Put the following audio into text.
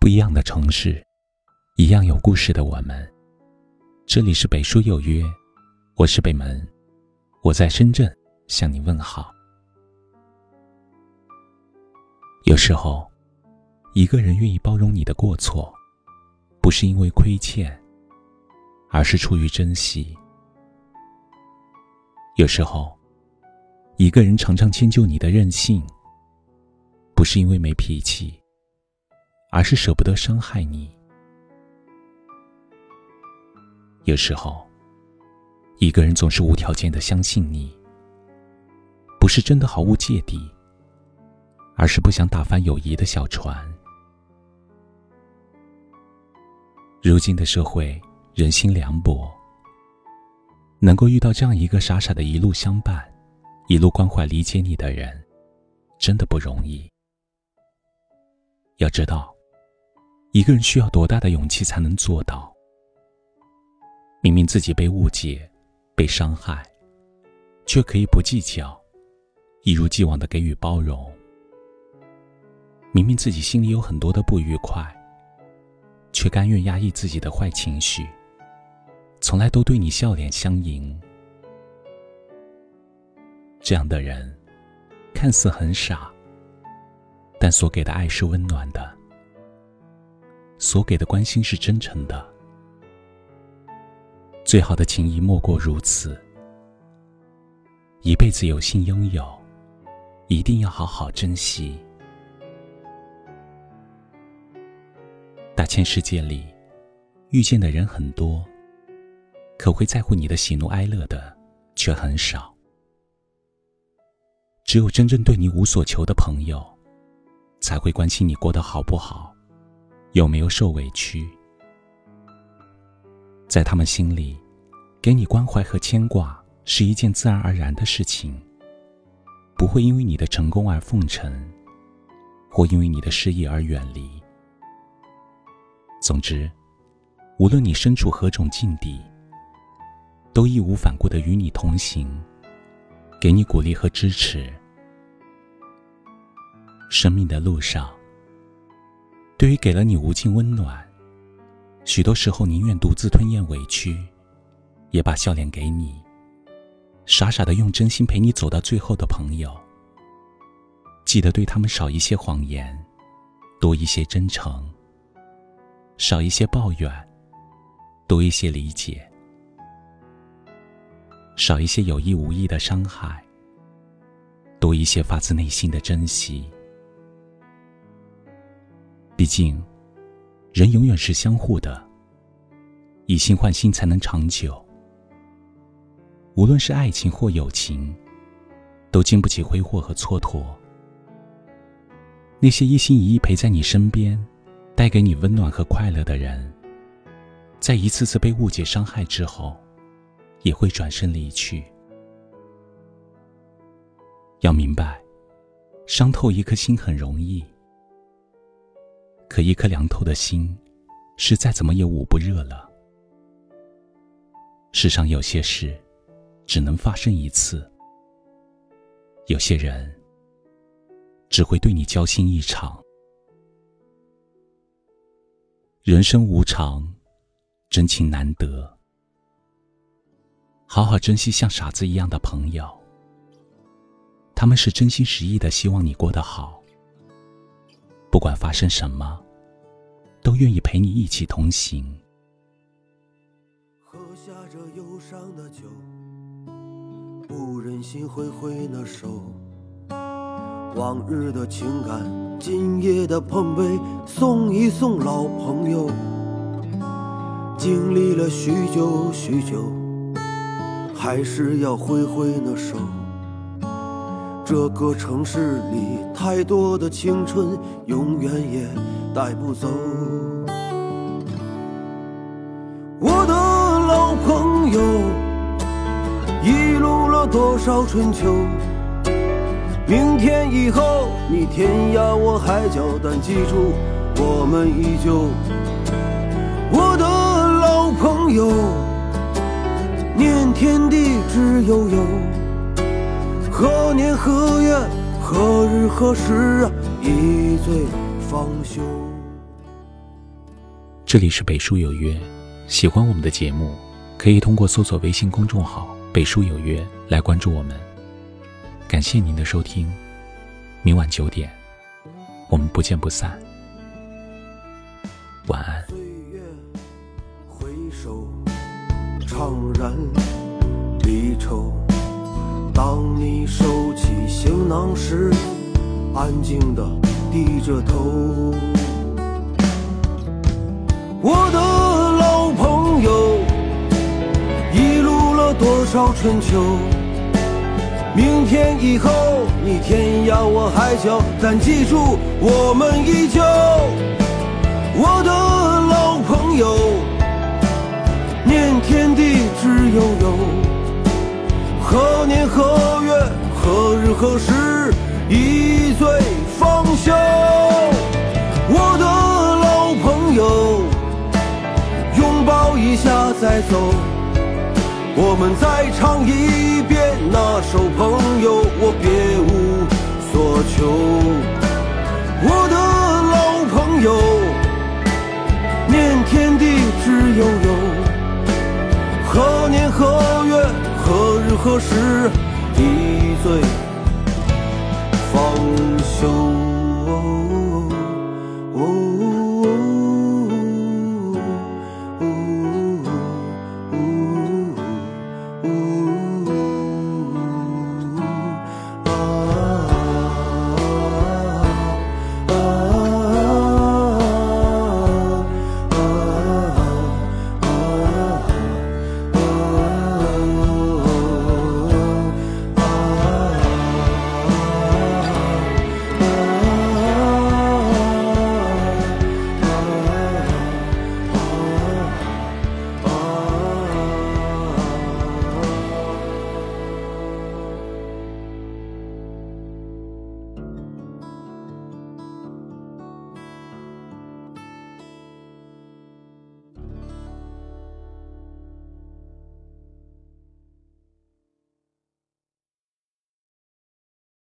不一样的城市，一样有故事的我们。这里是北书有约，我是北门，我在深圳向你问好。有时候，一个人愿意包容你的过错，不是因为亏欠，而是出于珍惜。有时候，一个人常常迁就你的任性，不是因为没脾气。而是舍不得伤害你。有时候，一个人总是无条件的相信你，不是真的毫无芥蒂，而是不想打翻友谊的小船。如今的社会人心凉薄，能够遇到这样一个傻傻的一路相伴、一路关怀理解你的人，真的不容易。要知道。一个人需要多大的勇气才能做到？明明自己被误解、被伤害，却可以不计较，一如既往的给予包容。明明自己心里有很多的不愉快，却甘愿压抑自己的坏情绪，从来都对你笑脸相迎。这样的人，看似很傻，但所给的爱是温暖的。所给的关心是真诚的，最好的情谊莫过如此。一辈子有幸拥有，一定要好好珍惜。大千世界里，遇见的人很多，可会在乎你的喜怒哀乐的却很少。只有真正对你无所求的朋友，才会关心你过得好不好。有没有受委屈？在他们心里，给你关怀和牵挂是一件自然而然的事情，不会因为你的成功而奉承，或因为你的失意而远离。总之，无论你身处何种境地，都义无反顾的与你同行，给你鼓励和支持。生命的路上。对于给了你无尽温暖，许多时候宁愿独自吞咽委屈，也把笑脸给你。傻傻的用真心陪你走到最后的朋友，记得对他们少一些谎言，多一些真诚；少一些抱怨，多一些理解；少一些有意无意的伤害，多一些发自内心的珍惜。毕竟，人永远是相互的，以心换心才能长久。无论是爱情或友情，都经不起挥霍和蹉跎。那些一心一意陪在你身边，带给你温暖和快乐的人，在一次次被误解伤害之后，也会转身离去。要明白，伤透一颗心很容易。可一颗凉透的心，是再怎么也捂不热了。世上有些事，只能发生一次；有些人，只会对你交心一场。人生无常，真情难得。好好珍惜像傻子一样的朋友，他们是真心实意的希望你过得好。不管发生什么，都愿意陪你一起同行。喝下这忧伤的酒，不忍心挥挥那手。往日的情感，今夜的碰杯，送一送老朋友。经历了许久许久，还是要挥挥那手。这个城市里太多的青春，永远也带不走。我的老朋友，一路了多少春秋？明天以后你天涯我海角，但记住我们依旧。我的老朋友，念天地之悠悠。何年何月何日何时啊？一醉方休。这里是北书有约，喜欢我们的节目，可以通过搜索微信公众号“北书有约”来关注我们。感谢您的收听，明晚九点，我们不见不散。晚安。岁月回首，怅然离愁。当你收起行囊时，安静地低着头。我的老朋友，一路了多少春秋？明天以后，你天涯我海角，但记住，我们依旧。我的老朋友，念天地之悠悠，何年何月何日何时一醉方休？我的老朋友，拥抱一下再走，我们再唱一遍那首《朋友》，我别无所求。我的老朋友。何时一醉方休？